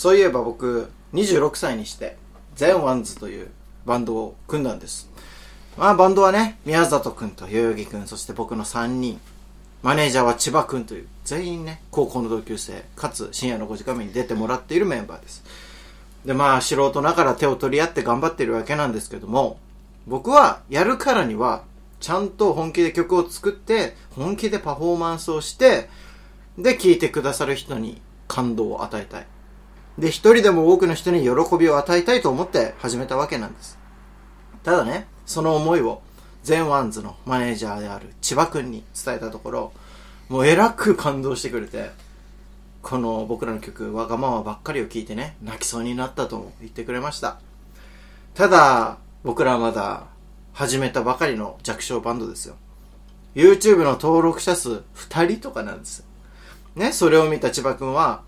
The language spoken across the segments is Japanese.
そういえば僕、26歳にして、ゼンワンズというバンドを組んだんです。まあバンドはね、宮里くんと代々木くん、そして僕の3人。マネージャーは千葉くんという、全員ね、高校の同級生、かつ深夜の5時間目に出てもらっているメンバーです。で、まあ素人ながら手を取り合って頑張ってるわけなんですけども、僕はやるからには、ちゃんと本気で曲を作って、本気でパフォーマンスをして、で、聴いてくださる人に感動を与えたい。で、一人でも多くの人に喜びを与えたいと思って始めたわけなんです。ただね、その思いを、ゼンワンズのマネージャーである千葉くんに伝えたところ、もうえらく感動してくれて、この僕らの曲、わがままばっかりを聞いてね、泣きそうになったとも言ってくれました。ただ、僕らはまだ始めたばかりの弱小バンドですよ。YouTube の登録者数2人とかなんですよ。ね、それを見た千葉くんは、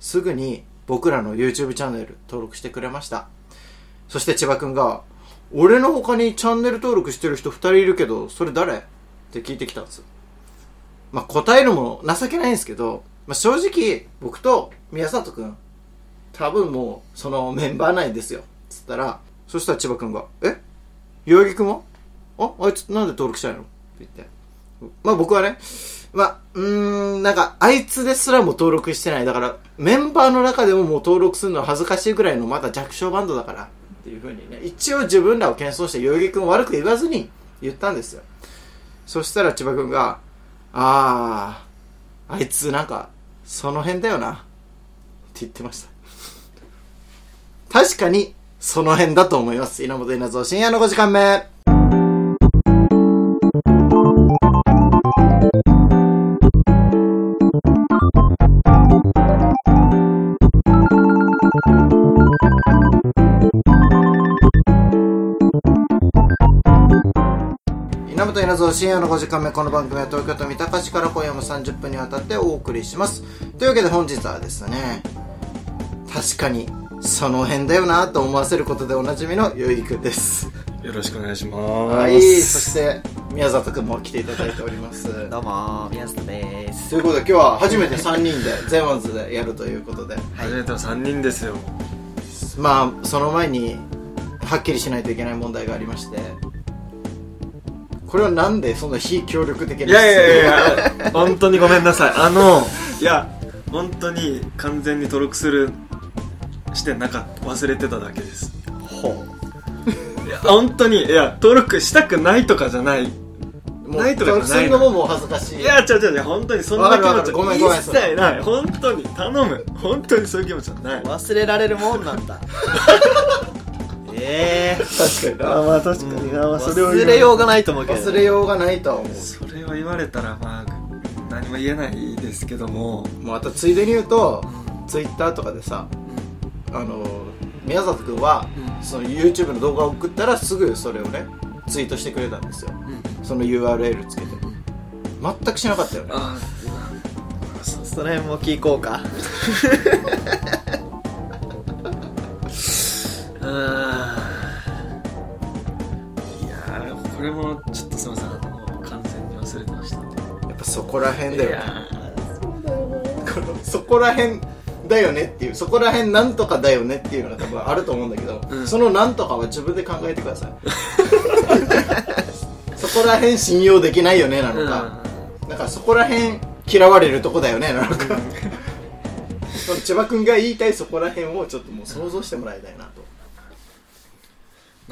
すぐに僕らの YouTube チャンネル登録してくれました。そして千葉くんが、俺の他にチャンネル登録してる人2人いるけど、それ誰？って聞いてきたんです。まあ、答えるも情けないんですけど、まあ、正直、僕と宮里くん、多分もう、そのメンバー内ですよ。つったら、そしたら千葉くんが、え？代々木くんは？ああいつなんで登録したいの？って言って。まあ僕はね、まあ、うーん、なんか、あいつですらも登録してない。だから、メンバーの中でももう登録するのは恥ずかしいぐらいのまだ弱小バンドだから、っていうふうにね、一応自分らを謙遜して代々木くん悪く言わずに言ったんですよ。そしたら千葉くんが、あー、あいつなんか、その辺だよな、って言ってました。確かに、その辺だと思います。稲本稲造深夜の5時間目。深夜の5時間目この番組は東京都三鷹市から今夜も30分にわたってお送りします。というわけで本日はですね確かにその辺だよなと思わせることでおなじみのゆいくんです。よろしくお願いします。はいそして宮里くんも来ていただいております。どうも宮里です。ということで今日は初めて3人でゼンワンズでやるということで。初めての3人ですよ。まあその前にはっきりしないといけない問題がありましてこれはなんでそんな非協力的ないやいやいやいや、本当にごめんなさい。あの、いや、本当に完全に登録する、してなかった。忘れてただけです。ほいや、本当に、いや、登録したくないとかじゃない。うもうないとかじゃないするのももう恥ずかしいいや、違う違う違う、本当にそんな気持ちごめんごめん一切ない。本当に、頼む。本当にそういう気持ちはない。忘れられるもんなんだ ええ確かにな。あまあ確かにな、まあそれを忘れようがないと思う。けど忘れようがないとは思うそれを言われたらまあ何も言えないですけども。もうあとついでに言うとツイッターとかでさあの宮里君はその YouTube の動画を送ったらすぐそれをねツイートしてくれたんですよ。その URL つけて。全くしなかったよね。あその辺も聞こうか あいやーこれもちょっとすいません。あの完全に忘れてましたやっぱそこら辺だよね。いやこのそこら辺だよねっていうそこら辺なんとかだよねっていうのが多分あると思うんだけど、うん。そのなんとかは自分で考えてください。そこら辺信用できないよねなのか、なん。かそこら辺嫌われるとこだよねなのか。その千葉君が言いたいそこら辺をちょっともう想像してもらいたいなと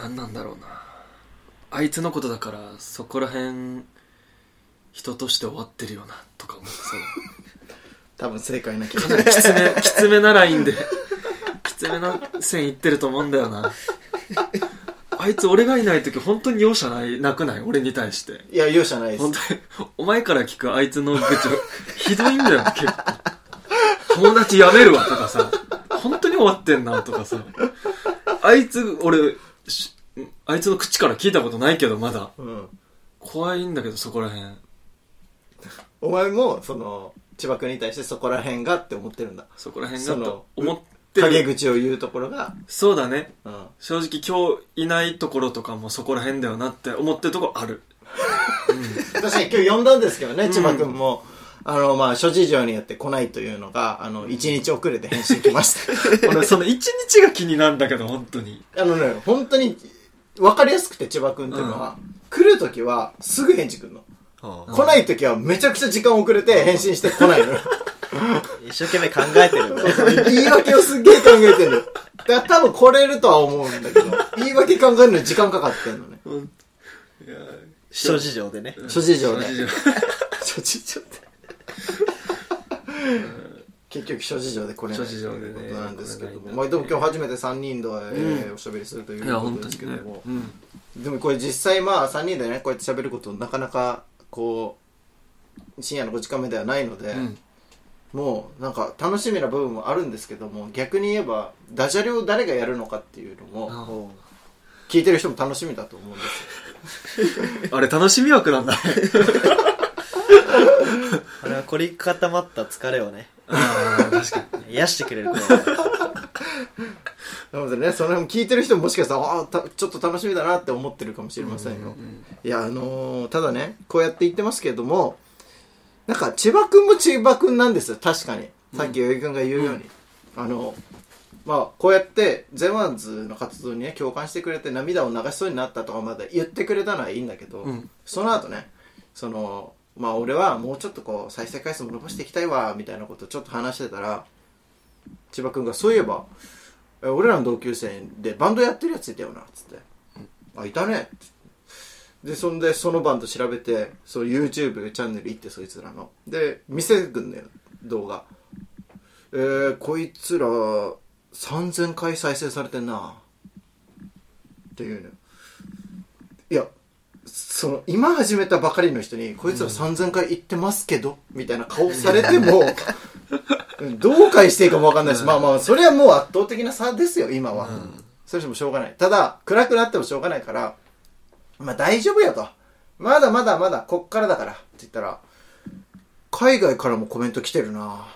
何なんだろうな。あいつのことだからそこら辺人として終わってるよなとか思って多分正解な気がそうきつめ きつめなラインできつめな線いってると思うんだよな。あいつ俺がいない時本当に容赦ないなくない？俺に対して。いや容赦ないです。本当に。お前から聞くあいつの愚痴ひどいんだよ 結構。友達辞めるわとかさ本当に終わってんなとかさ。あいつ俺しあいつの口から聞いたことないけどまだ。うん、怖いんだけどそこら辺。お前もその千葉君に対してそこら辺がって思ってるんだ。そこら辺そのがと思って陰る口を言うところが、そうだね。うん、正直今日いないところとかもそこら辺だよなって思ってるとこある。確かに今日呼んだんですけどね、うん。千葉君も。あの、まあ、諸事情によって来ないというのが、あの、1日遅れて返信来ました。俺、その一日が気になるんだけど、本当に。あのね、本当に、わかりやすくて、千葉くんっていうのは、来るときは、すぐ返事来るの。うん来ないときは、めちゃくちゃ時間遅れて返信して来ないのよ。一生懸命考えてるんだね。言い訳をすっげえ考えてる。だから多分来れるとは思うんだけど、言い訳考えるのに時間かかってんのね。いや諸事情でね。諸事情ね諸事情諸事情って。結局諸事情で来れないということなんですけども。来れないんだまあでも今日初めて3人で、えーおしゃべりするということですけども。。うん。でもこれ実際まあ3人でね、こうやって喋ることなかなか、こう、深夜の5時間目ではないので、うん。もうなんか楽しみな部分もあるんですけども、逆に言えば、ダジャレを誰がやるのかっていうのも、聞いてる人も楽しみだと思うんですよ。あれ、楽しみ枠なんだ 凝り固まった疲れをね、ああ、確かに。癒してくれるなのでね、その辺聞いてる人ももしかしたら、ああ、たちょっと楽しみだなって思ってるかもしれませんよ。うんいや、あのーただね、こうやって言ってますけれども、なんか、千葉くんも千葉くんなんですよ、確かに。さっきよいくんが言うように。あの、まあ、こうやって、ゼワンズの活動にね、共感してくれて涙を流しそうになったとかまで言ってくれたのはいいんだけど、うんその後ね、その、まあ、俺はもうちょっとこう、再生回数も伸ばしていきたいわ、みたいなことをちょっと話してたら、千葉くんが、そういえば、え俺らの同級生でバンドやってるやついたよな、つって。あ、いたね、つってで、そんで、そのバンド調べて、そう、YouTube チャンネル行って、そいつらの。で、見せてくんのよ、動画。えー、こいつら、3000回再生されてんな。っていうのよ。いや、その、今始めたばかりの人に、こいつら3000回行ってますけど、みたいな顔されても、どう返していいかもわかんないし、まあまあ、それはもう圧倒的な差ですよ、今は。それしてもしょうがない。ただ、暗くなってもしょうがないから、まあ大丈夫よと。まだまだまだ、こっからだから。って言ったら、海外からもコメント来てるな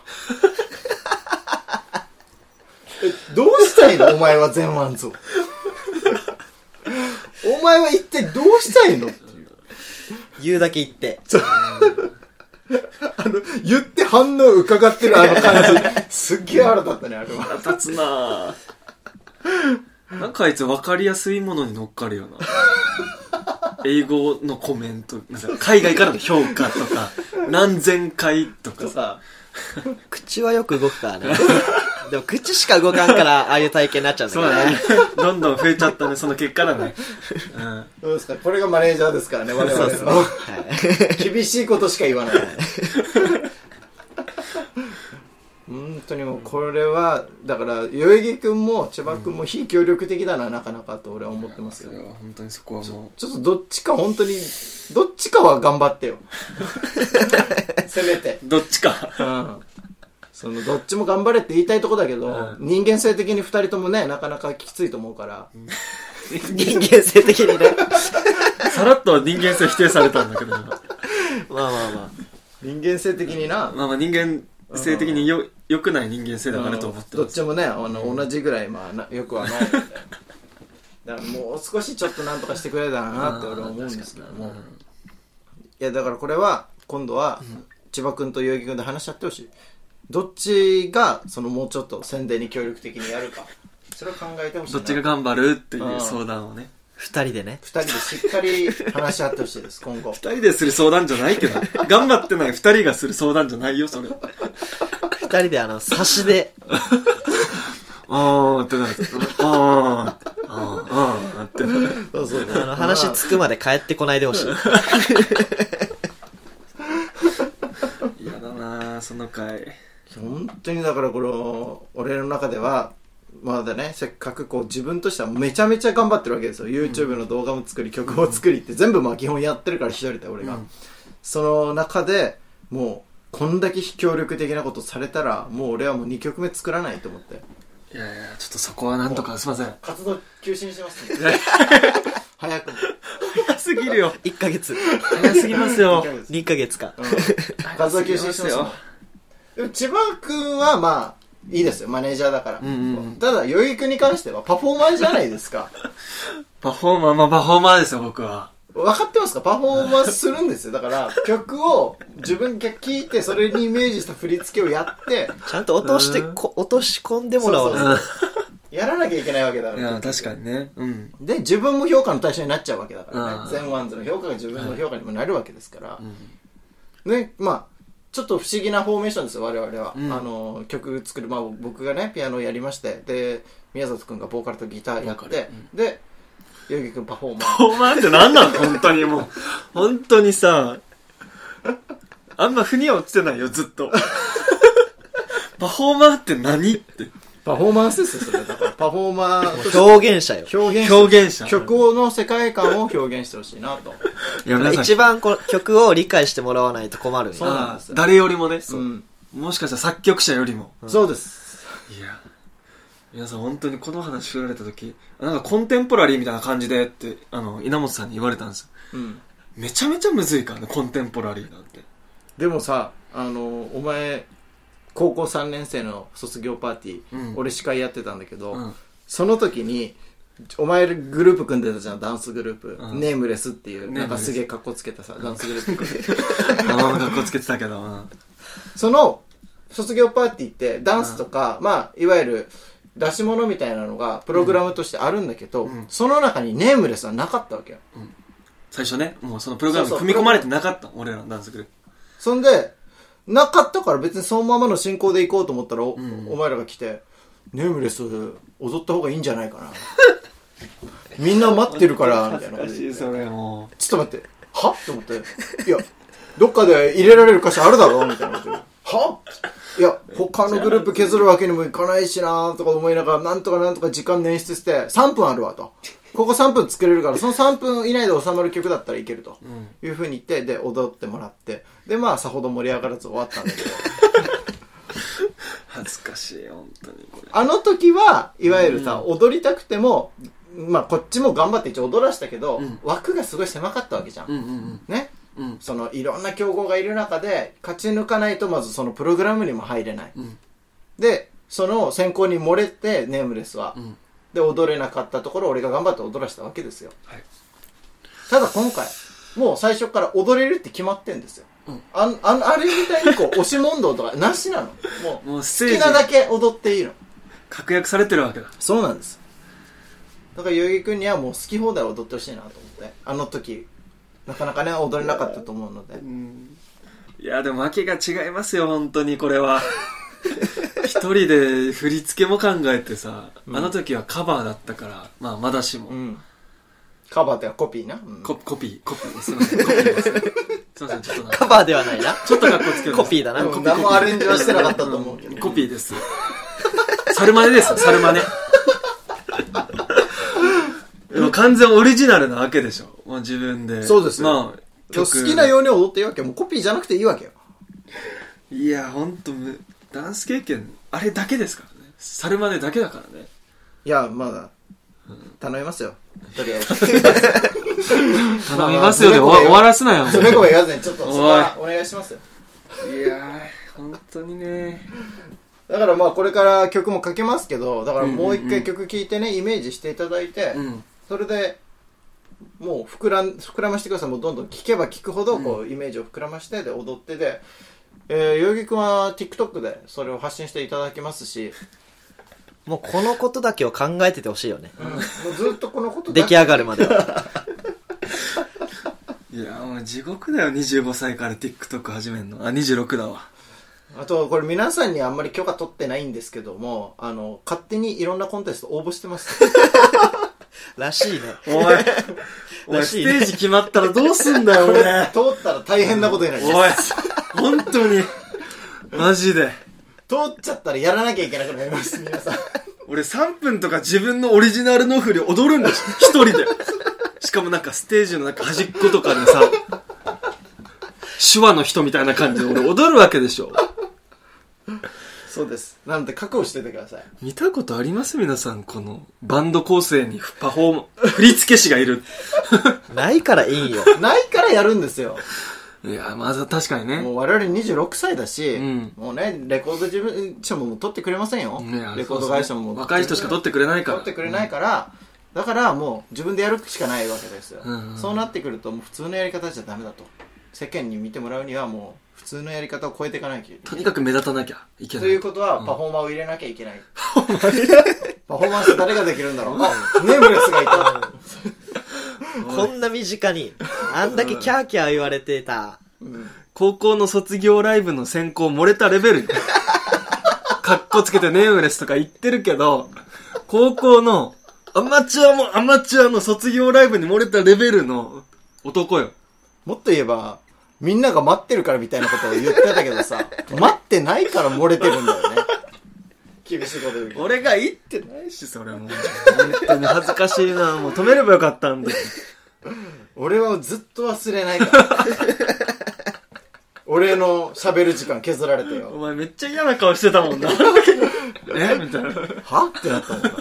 え、どうしたいのお前はゼンワンズを。お前は一体どうしたいの？っていう。言うだけ言って。あの、言って反応伺ってるあの感じ。すっげえ腹立ったね、あれは。腹立つなぁ。なんかあいつ分かりやすいものに乗っかるよな。英語のコメント、なんか海外からの評価とか、何千回とかさ。さ、口はよく動くからね。でも口しか動かんから、ああいう体験になっちゃうんだそうだねけどね。。どんどん増えちゃったね、その結果だね。うん。どうですか？これがマネージャーですからね、我々の。はい厳しいことしか言わない。本当にもうこれは、だから、代々木くんも千葉くんも非協力的だな、なかなかと俺は思ってますよ。それは本当にそこはもちょっとどっちか本当に、どっちかは頑張ってよ。せめて。う、どっちか。うん。その、どっちも頑張れって言いたいとこだけど、うん人間性的に二人ともね、なかなかきついと思うから、人間性的にね。さらっと人間性否定されたんだけど、今まあまあま人間性的にな、まあまあ人間性的によ、良くない人間性だなと思ってます。どっちもね、あの、同じぐらい、まあな、よくはない。だからもう少しちょっとなんとかしてくれたらなって俺は思うんですけども。いや、だからこれは、今度は、千葉くんと代々木くんで話し合ってほしい。どっちが、そのもうちょっと宣伝に協力的にやるか。それを考えてほしいな。どっちが頑張るっていう相談をね。あ。二人でね。二人でしっかり話し合ってほしいです、今後。二人でする相談じゃないけど、頑張ってない二人がする相談じゃないよ、それ。二人であの、差しで、あーってなる。あー、あー、あーってなる。そうそうあの、話つくまで帰ってこないでほしい。嫌だなぁ、その回。本当にだからこの俺の中ではまだねせっかくこう自分としてはめちゃめちゃ頑張ってるわけですよ。YouTube の動画も作り曲も作りって全部まあ基本やってるから一人で俺が、うん。その中でもうこんだけ非協力的なことされたらもう俺はもう2曲目作らないと思って。いやいや、ちょっとそこはなんとか、すいません。活動休止にします、ね、早くも、早すぎるよ。1ヶ月。早すぎますよ。2ヶ月。か。うん。活動休止にしますよでも千葉君はまあいいですよマネージャーだから、うんうんうんただ代々木君に関してはパフォーマーじゃないですか パフォーマー、まあパフォーマーですよ、僕は。分かってますか？パフォーマンスするんですよ。だから、曲を自分が聴いて、それにイメージした振り付けをやって、ちゃんと落としてこ、落とし込んでもらわそうないそうやらなきゃいけないわけだから。いや、確かにね。うん。で、自分も評価の対象になっちゃうわけだからうんね。ゼンワンズの評価が自分の評価にもなるわけですから。ね、まあ、ちょっと不思議なフォーメーションですよ、我々は。うんあの、曲作る、まあ僕がね、ピアノをやりまして、で、宮里くんがボーカルとギターやってわかる、で、代々木くんパフォーマー。パフォーマーって何なの本当にもう。本当にさ、あんま腑には落ちてないよ、ずっと。パフォーマーって何って。パフォーマンスですよ、それ。だから、パフォーマー表現者よ。表現して表現者。曲の世界観を表現してほしいなと。いや、皆さん一番この曲を理解してもらわないと困るそうなんです誰よりもね、うん。もしかしたら作曲者よりも。そうです。いや、皆さん本当にこの話振られた時、なんかコンテンポラリーみたいな感じでって、あの、稲本さんに言われたんですよ。うん。めちゃめちゃむずいからね、コンテンポラリーなんて。でもさ、あの、お前、高校3年生の卒業パーティー、うん俺司会やってたんだけど、うん。その時に、お前グループ組んでたじゃん、ダンスグループ。うんネームレスっていう、ネームレスなんかすげえ格好つけたさ、ダンスグループ組んで。あの、格好つけてたけど、うん。その、卒業パーティーって、ダンスとか、まあ、いわゆる、出し物みたいなのが、プログラムとしてあるんだけど、うんその中にネームレスはなかったわけよ。最初ね、もうそのプログラムにそうそう組み込まれてなかったの俺らのダンスグループ。そんで、なかったから別にそのままの進行で行こうと思ったら、お,、んお前らが来て、ネームレス踊った方がいいんじゃないかな。みんな待ってるから、みたいなこと言って。それもちょっと待って、は？って思って、いや、どっかで入れられる歌詞あるだろ？みたいなこと言って。は？いや、他のグループ削るわけにもいかないしなとか思いながら、なんとかなんとか時間捻出して、3分あるわと。ここ3分作れるから、その3分以内で収まる曲だったらいけると。いうふうに言って、で、踊ってもらって、で、まあ、さほど盛り上がらず終わったんだけど、恥ずかしい、本当にこれ。あの時は、いわゆるさ、踊りたくても、まあ、こっちも頑張って一応踊らしたけど、ん枠がすごい狭かったわけじゃん。うんうんねうん。うん。そのいろんな競合がいる中で勝ち抜かないとまずそのプログラムにも入れない、うんでその選考に漏れてネームレスは、うん。で踊れなかったところ俺が頑張って踊らせたわけですよ。はい。ただ今回もう最初から踊れるって決まってんですよ、うん。あんあんあれみたいにこう押し問答とか なしなの。もうもう好きなだけ踊っていいの。確約されてるわけだ。そうなんです。だから代々木君にはもう好き放題踊ってほしいなと思って。あの時なかなかね踊れなかったと思うので。いや、でも訳が違いますよ、本当にこれは。一人で振り付けも考えてさ、うんあの時はカバーだったから、まあまだしも。うんカバーってかコピーな、うんココピー、コピー。すいません、コピーです。すいません、ちょっとなんかカバーではないな。ちょっと格好つけるコピーだなうん何もアレンジはしてなかったと思うけど。コピーです。サルマネですよ、サルマネ。でも完全オリジナルなわけでしょ。もう自分で。そうですよまあ、好きなように踊っていいわけよ。もうコピーじゃなくていいわけよ。いや、ほんとむ、ダンス経験、あれだけですからね。サルマネだけだからね。いや、まだ、頼みますよ。とりあえず。頼みますよで終わ終わらすなよ。それこ言わずに、ちょっと、そこおいはお願いしますよ。いやー、本当にね。だからまあ、これから曲もかけますけど、だからもう一回曲聴いてね、イメージしていただいて、うん。それで、もう膨らん、膨らましてください。もうどんどん聴けば聴くほど、こう、イメージを膨らまして、で、踊ってで、えー、代々木くんは TikTok でそれを発信していただきますし、もうこのことだけを考えててほしいよね。もうずっとこのことだ出来上がるまでは。いや、もう地獄だよ、25歳から TikTok 始めんの。あ、26だわ。あと、これ皆さんにあんまり許可取ってないんですけども、あの、勝手にいろんなコンテスト応募してます。らしいね。おい、おい、ステージ決まったらどうすんだよ、俺。通ったら大変なことになります。おい、本当に。マジで。通っちゃったらやらなきゃいけなくなります、皆さん。俺3分とか自分のオリジナルの振り踊るんだし、一人で。しかもなんかステージのなんか端っことかにさ、手話の人みたいな感じで俺踊るわけでしょ。そうです。なので覚悟しててください。見たことあります？皆さん、このバンド構成にパフォーマ、振付師がいる。ないからいいんよ。ないからやるんですよ。いや、まず確かにね。もう我々26歳だし、うんもうね、レコード事務所も取ってくれませんよ。レコード会社もそうそう若い人しか取ってくれないから。取ってくれないから、だからもう自分でやるしかないわけですよ、うんうんそうなってくるともう普通のやり方じゃダメだと世間に見てもらうにはもう普通のやり方を超えていかなきゃいけないとにかく目立たなきゃいけない。ということは、パフォーマーを入れなきゃいけない。パフォーマンス誰ができるんだろうあ、ネームレスがいた。こんな身近に、あんだけキャーキャー言われてた。高校の卒業ライブの選考漏れたレベルよ。かっこつけてネームレスとか言ってるけど、高校のアマチュアもアマチュアの卒業ライブに漏れたレベルの男よ。もっと言えば、みんなが待ってるからみたいなことを言ってたけどさ、待ってないから漏れてるんだよね。厳しいこと言うけど。俺が言ってないし、それもう。本当に恥ずかしいな。もう止めればよかったんで。俺はずっと忘れないから。俺の喋る時間削られておよ。前めっちゃ嫌な顔してたもんな。え？みたいな。は？ってなったもんな。さ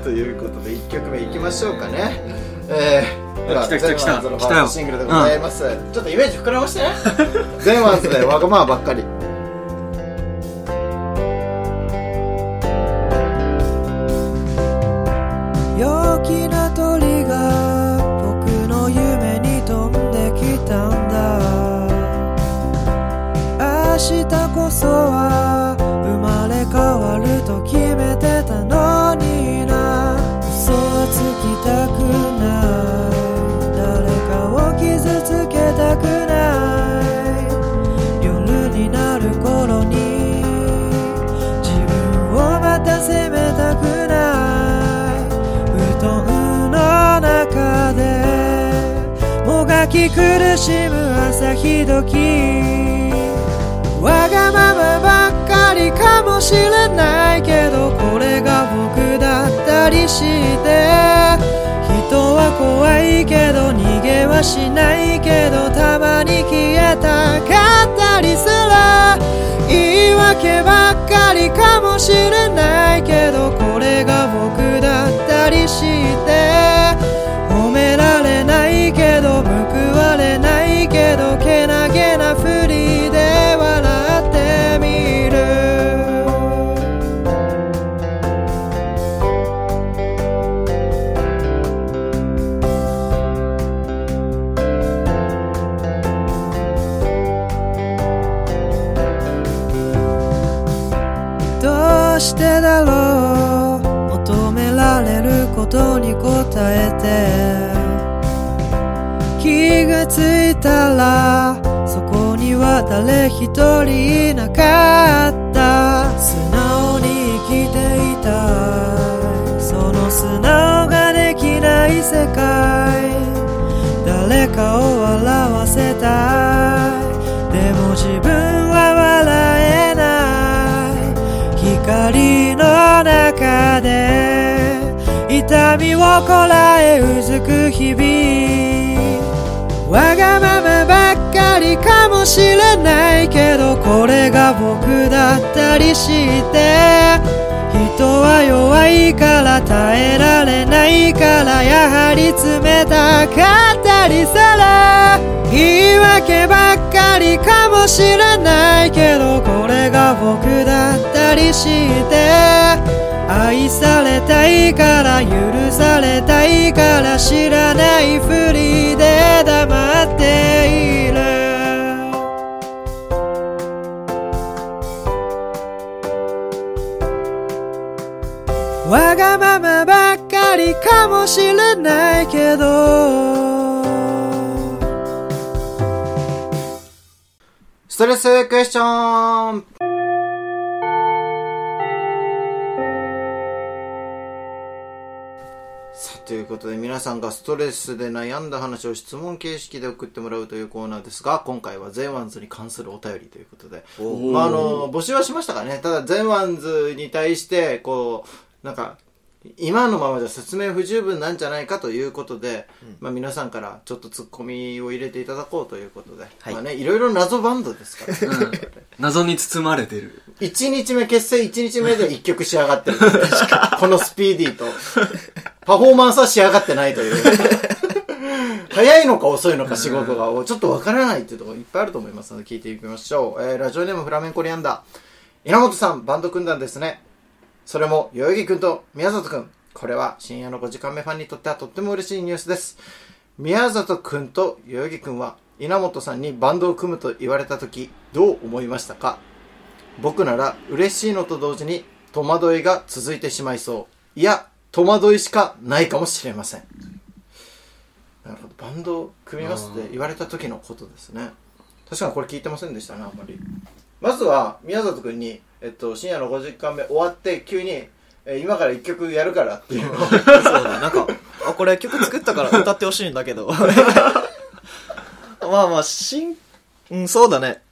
あということで、1曲目いきましょうかね。えー、では来た来た来たゼンワンズのファーストシングルでございます。ちょっとイメージ膨らましてね。ゼンワンズでわがままばっかり。鳥が僕の夢に飛んできたんだ。明日こそは苦しむ朝日時わがままばっかりかもしれないけどこれが僕だったりして人は怖いけど逃げはしないけどたまに消えた。かったりする言い訳ばっかりかもしれないけどこれが僕だったりしてれることに応えて。気がついたらそこには誰一人いなかった。素直に生きていた。その素直ができない世界。誰かを笑わせた。痛みをこらえうずく。日々わがままばっかりかもしれないけどこれが僕だったりして人は弱いから耐えられないからやはり冷た。かったりする言い訳ばっかりかもしれないけどこれが僕だったりして愛されたいから許されたいから知らないふりで黙っている。わがままばっかりかもしれないけど。ストレスクエスチョン。ということで皆さんがストレスで悩んだ話を質問形式で送ってもらうというコーナーですが、今回はゼンワンズに関するお便りということで、おまあ、あの、募集はしましたからね。ただ、ゼンワンズに対して、こう、なんか、今のままじゃ説明不十分なんじゃないかということで、まあ皆さんからちょっとツッコミを入れていただこうということで、はいまあね、いろいろ謎バンドですから、うん謎に包まれてる。1日目、結成1日目で1曲仕上がってる。このスピーディーと。パフォーマンスは仕上がってないという。早いのか遅いのか仕事が、ちょっとわからないっていうところいっぱいあると思いますので聞いていきましょう。えー、ラジオネームフラメンコリアンダー。稲本さん、バンド組んだんですね。それも、代々木くんと宮里くん。これは深夜の5時間目ファンにとってはとっても嬉しいニュースです。宮里くんと代々木くんは稲本さんにバンドを組むと言われた時どう思いましたか？僕なら嬉しいのと同時に戸惑いが続いてしまいそう。いや、戸惑いしかないかもしれません。なるほど。バンドを組みますって言われた時のことですね。確かにこれ聞いてませんでしたね、あんまり。まずは、宮里くんに、えっと、深夜の5時間目終わって、急に、えー今から1曲やるからっていうのを、そうだ、なんか、あ、これ曲作ったから歌ってほしいんだけど。まあまあ、しん、うん、そうだね。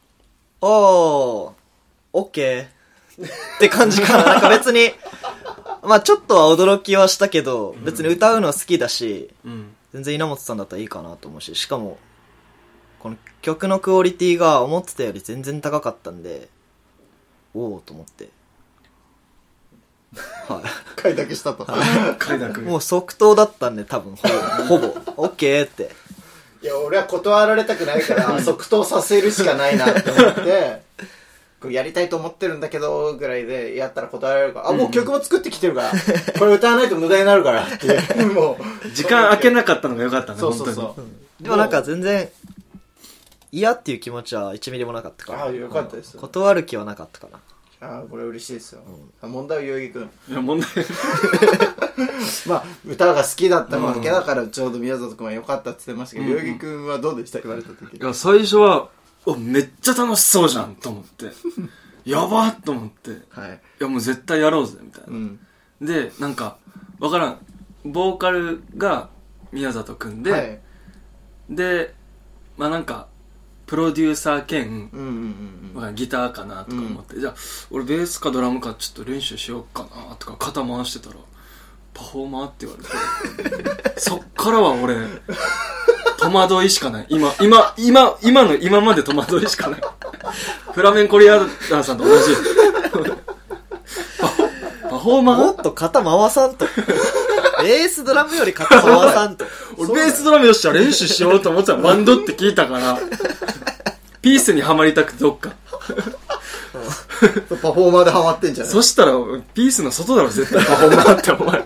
おー、オッケー。って感じかな。なんか別に、まあちょっとは驚きはしたけど、別に歌うのは好きだし、うん。全然稲本さんだったらいいかなと思うし、しかも、この曲のクオリティが思ってたより全然高かったんで、おおと思って。は快諾したと。快諾い。もう即答だったんで、多分、ほぼ、ほぼ、オッケーって。いや、俺は断られたくないから、即答させるしかないなって思って、こうやりたいと思ってるんだけど、ぐらいでやったら断られるから、あ、もう曲も作ってきてるから、これ歌わないと無駄になるからってもう。時間空けなかったのが良かったね、そうそうそ本当に。う。でもなんか全然、嫌っていう気持ちは1ミリもなかったから。ああ、よかったです。断る気はなかったかな。ああ、これ嬉しいですよ。問題は代々木くん。いや、問題。まあ、歌が好きだったわけだから、ちょうど宮里くんは良かったって言ってましたけど、代々木くんはどうでした？言われた時い。や、最初は、お、めっちゃ楽しそうじゃんと思って。やばっと思って。いはい。や、もう絶対やろうぜ、みたいな。うん。で、なんか、わからん。ボーカルが宮里くんで、はい。で、まあなんか、プロデューサー兼。まあ、ギターかなとか思って、じゃあ俺ベースかドラムかちょっと練習しようかなとか肩回してたらパフォーマーって言われて そっからは俺戸惑いしかない今今今今の今まで戸惑いしかないフラメンコリアーダーさんと同じパフォーマー？もっと肩回さんと。ベースドラムより肩回さんと。俺ベースドラムよっしゃ練習しようと思ってたらバンドって聞いたからピースにはまりたくてどっか。パフォーマーでハマってんじゃない？そしたら、ピースの外だろ、絶対。パフォーマーって、お前。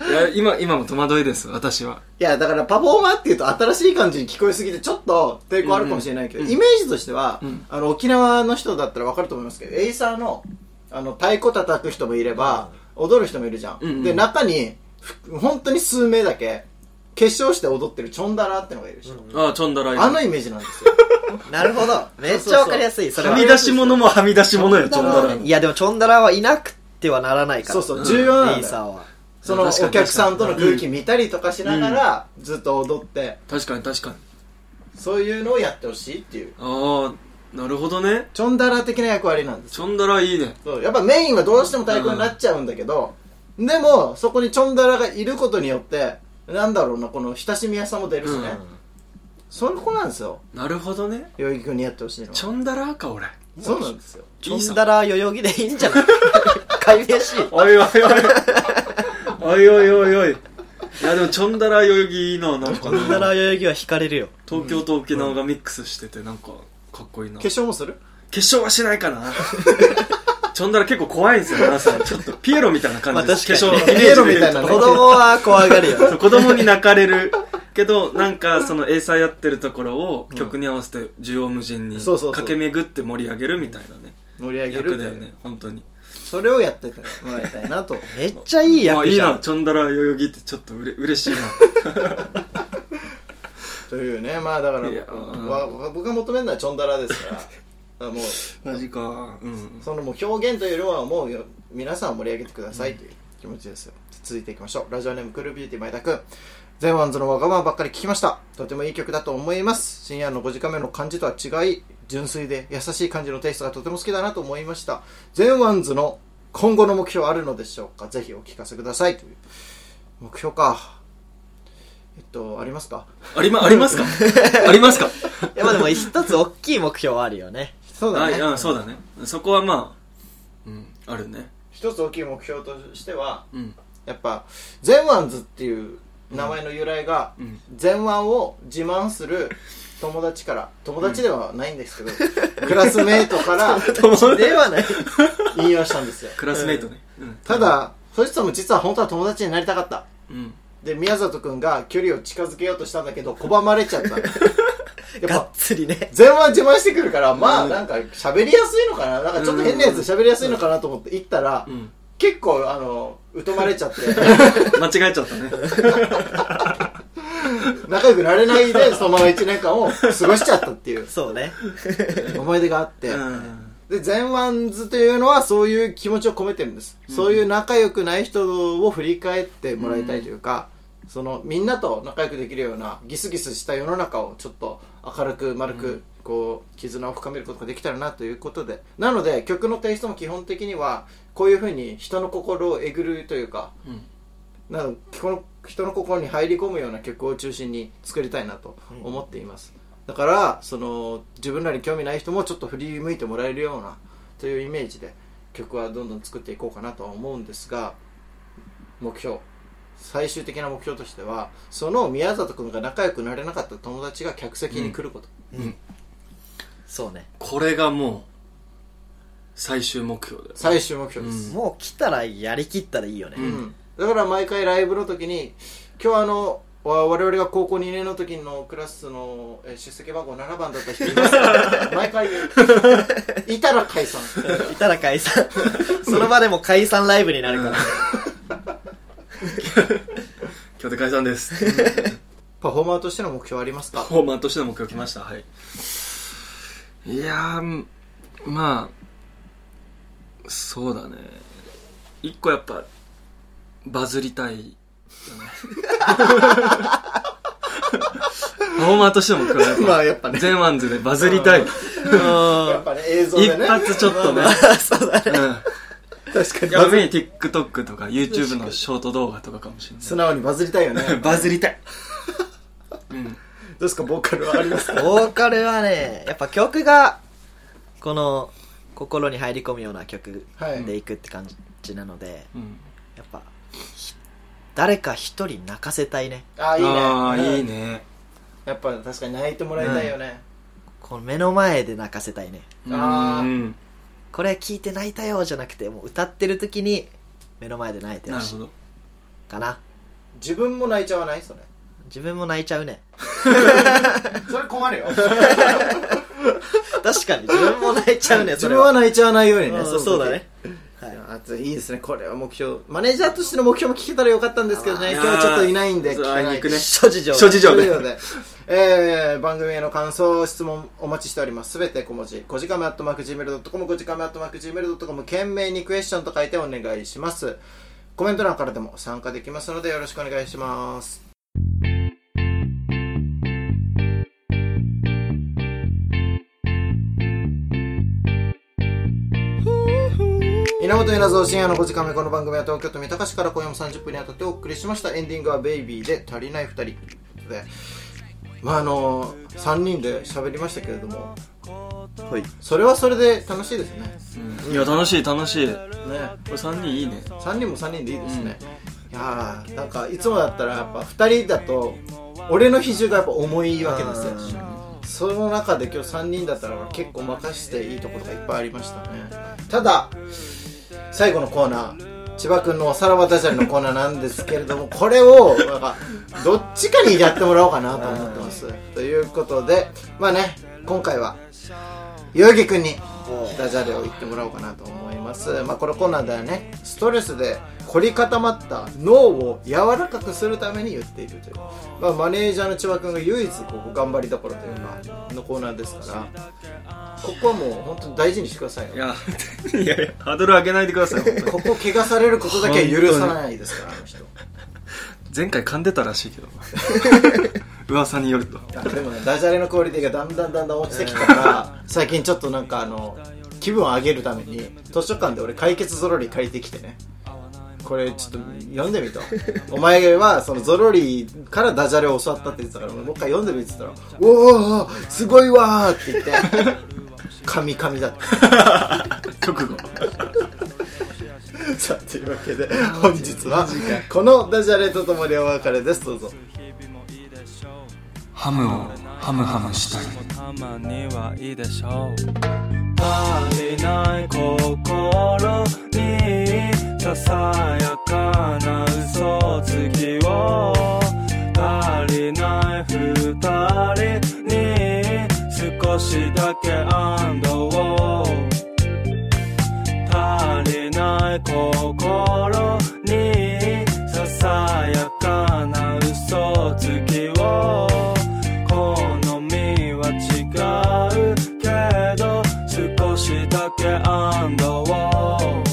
おい。いや、今、今も戸惑いです、私は。いや、だからパフォーマーって言うと新しい感じに聞こえすぎてちょっと抵抗あるかもしれないけど、うん。イメージとしては、うん。あの、沖縄の人だったらわかると思いますけど、エイサーの、あの、太鼓叩く人もいれば、踊る人もいるじゃん。うんうん。で、中に、ふ本当に数名だけ、結晶して踊ってるチョンダラってのがいる人。ああ、チョンダライあのイメージなんですよ。なるほど。めっちゃわかりやすい。それははみ出し物もはみ出し物よ、チョンダラいや、でも、チョンダラはいなくてはならないから。そうそう、重要なんだよ。そのお確かに客さんとの空気見たりとかしながら、ずっと踊って、確かに確かに。そういうのをやってほしいっていう。ああ、なるほどね。チョンダラ的な役割なんですよチョンダラいいね。そう、やっぱメインはどうしても太鼓になっちゃうんだけど、でも、そこにチョンダラがいることによって、なんだろうな、この親しみやすさも出るしね。その子なんですよ。なるほどね。代々木くんにやってほしいのは。チョンダラか、俺。そうなんですよ。チョンダラ代々木でいいんじゃない？解明し。おいおいおい。おいおいおいおい。いや、でも、チョンダラ代々木の、なんかチョンダラな、代々木は惹かれるよ。東京と沖縄がミックスしてて、なんか、かっこいいな。化粧もする？決勝はしないかなチョンダラ結構怖いんですよ、皆さん。ちょっとピエロみたいな感じです。まあ確かに化粧、ピエロみたいなね子供は怖がるよ。子供に泣かれるけど、なんかそのエイサーやってるところを曲に合わせて縦横無尽に駆け巡って盛り上げるみたいなね。盛り上げる役だよね、本当に。それをやってもらいたいなと。めっちゃいいまあいいな、役じゃん。チョンダラ代々木ってちょっとうれ嬉しいな。というね、まあだから、僕が求めるのはチョンダラですから、もう、マジか。うん。そのもう表現というよりはもう皆さんを盛り上げてくださいという気持ちですよ、続いていきましょう。ラジオネームクールビューティー前田くんゼンワンズのわがままばっかり聞きました。とてもいい曲だと思います。深夜の5時間目の感じとは違い純粋で優しい感じのテイストがとても好きだなと思いました。ゼンワンズの今後の目標あるのでしょうか？ぜひお聞かせくださいという目標か。えっとありますか？ありま、ありますか？ありますか？いや、まあでも一つ大きい目標はあるよね。あ、そうだねいや、そうだね。そこはまあ、うん、あるね。一つ大きい目標としてはうん。やっぱゼンワンズっていう名前の由来が、うん。前腕を自慢する友達から友達ではないんですけど、クラスメートから ではない。引用したんですよクラスメイトね。うん。ただそいつとも実は本当は友達になりたかったうん。で宮里君が距離を近づけようとしたんだけど拒まれちゃった がっぱつりね。前腕自慢してくるからまあなんか喋りやすいのかななんかちょっと変なやつ喋りやすいのかなと思って行ったら、うん。結構あの疎まれちゃって 間違えちゃったね。仲良くなれないでそのまま1年間を過ごしちゃったっていうそうね。思い出があって、うん。で、ゼンワンズというのはそういう気持ちを込めてるんです。そういう仲良くない人を振り返ってもらいたいというか、そのみんなと仲良くできるようなギスギスした世の中をちょっと明るく丸く、こう絆を深めることができたらなということで。なので曲のテイストも基本的にはこういうふうに人の心をえぐるというかうん。なんかこの人の心に入り込むような曲を中心に作りたいなと思っています、だからその自分らに興味ない人もちょっと振り向いてもらえるようなというイメージで曲はどんどん作っていこうかなとは思うんですが目標最終的な目標としてはその宮里君が仲良くなれなかった友達が客席に来ること、そうね。これがもう、最終目標だよ。最終目標です、もう来たらやりきったらいいよね。うんだから毎回ライブの時に今日あのわ我々が高校2年の時のクラスのえー出席番号7番だった人いますか 毎回 いたら解散いたら解散。その場でも解散ライブになるから。今日で解散です。パフォーマーとしての目標ありますか？パフォーマーとしての目標来ました。はい。いやー、まあ、そうだね。一個やっぱ、バズりたいよね。パフォーマーとしての目標はやっぱ、まあやっぱねゼンワンズでバズりたい。やっぱね映像一でね発ちょっとね。そうだね。うん。確かにやべえ TikTok とか YouTube のショート動画とかかもしれ素直にバズりたいよねない。バズりたい。うん。どうですか？ボーカルはありますか？ボーカルはね、やっぱ曲が、この、心に入り込むような曲はいでいくって感じなので、うん。やっぱ、ひ誰か一人泣かせたいね。ああいいねああ、うんいいね。やっぱ確かに泣いてもらいたいよね、この目の前で泣かせたいね。あーうん。これ聞いて泣いたよじゃなくて、もう歌ってる時に目の前で泣いてほしいなるほど。かな。自分も泣いちゃわないそれ 自分も泣いちゃうね。それ困るよ確かに自分も泣いちゃうね、自分は泣いちゃわないようにねうそうだね。はい。あといいですねこれは目標マネージャーとしての目標も聞けたらよかったんですけどね今日はちょっといないんで聞けないね諸事情が。諸事情で、えー、番組への感想、質問お待ちしております。すべて小文字。こじかめアットマーク Gmail.com、こじかめアットマーク Gmail.com、懸命にクエスチョンと書いてお願いします。コメント欄からでも参加できますのでよろしくお願いします。稲本稲造深夜の5時間目この番組は東京都三鷹市から今夜も30分にあたってお送りしました。エンディングは「ベイビーで足りない2人」でまああの3人で喋りましたけれども。はい。それはそれで楽しいですね。いや、楽しい、楽しい。こねれ3人いいね。3人も3人でいいですね、いやーなんかいつもだったらやっぱ2人だと俺の比重がやっぱ重いわけですよ。その中で今日3人だったら結構任していいところがいっぱいありましたね。ただ最後のコーナー千葉君のおさらばダジャレのコーナーなんですけれどもこれをなんかどっちかにやってもらおうかなと思ってます。ということでまあね今回は代々木君にダジャレを言ってもらおうかなと思います。まあこのコーナーではねストレスで凝り固まった脳を柔らかくするために言っているという、まあ、マネージャーの千葉君が唯一ここ頑張りどころというかのコーナーですから。ここはもう本当に大事にしてくださいよ。いや、いやいや、ハードル上げないでください、ここ怪我されることだけは許さないですからあの人。前回噛んでたらしいけど。噂によると。あでもねダジャレのクオリティがだんだんだんだん落ちてきたから最近ちょっとなんかあの気分を上げるために図書館で俺解決ゾロリ借りてきてねこれちょっと読んでみとお前はそのゾロリからダジャレを教わったって言ってたからもう一回読んでみって言ったら「おおすごいわ!」って言って神々だった。直後。さあというわけで本日はこのダジャレとともにお別れです。どうぞ。ハムをハムハムしたりたまにはいいでしょう。足りない心にささやかな嘘つきを足りない二人に少しだけ安堵を足りない心にささやかな嘘つきを好みは違うけど少しだけ安堵を。